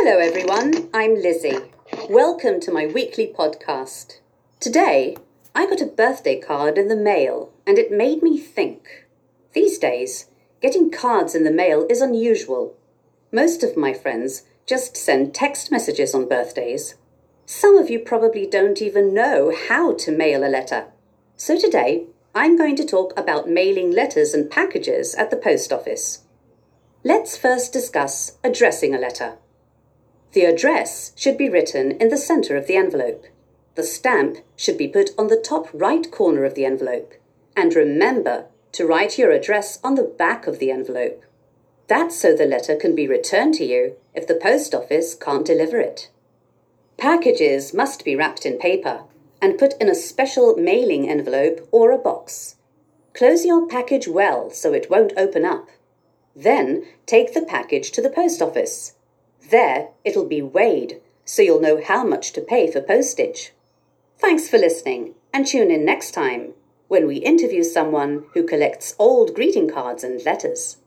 Hello, everyone. I'm Lizzie. Welcome to my weekly podcast. Today, I got a birthday card in the mail, and it made me think. These days, getting cards in the mail is unusual. Most of my friends just send text messages on birthdays. Some of you probably don't even know how to mail a letter. So today, I'm going to talk about mailing letters and packages at the post office. Let's first discuss addressing a letter. The address should be written in the centre of the envelope. The stamp should be put on the top right corner of the envelope. And remember to write your address on the back of the envelope. That's so the letter can be returned to you if the post office can't deliver it. Packages must be wrapped in paper and put in a special mailing envelope or a box. Close your package well so it won't open up. Then take the package to the post office. There it'll be weighed so you'll know how much to pay for postage. Thanks for listening and tune in next time when we interview someone who collects old greeting cards and letters.